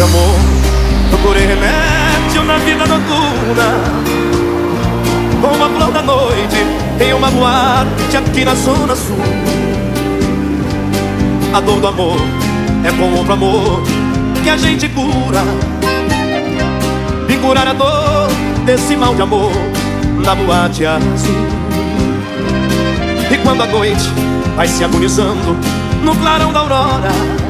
De amor, procurei remédio na vida noturna. Com uma flor da noite em uma boate aqui na zona sul. A dor do amor é com outro amor que a gente cura. E curar a dor desse mal de amor na boate azul. E quando a noite vai se agonizando no clarão da aurora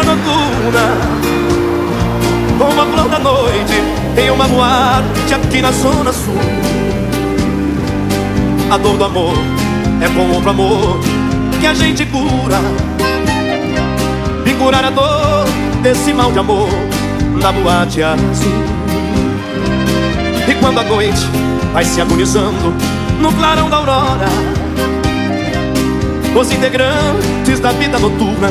vida noturna Com uma flor da noite em uma boate aqui na zona sul. A dor do amor é com outro amor que a gente cura. E curar a dor desse mal de amor na boate azul. E quando a noite vai se agonizando no clarão da aurora os integrantes da vida noturna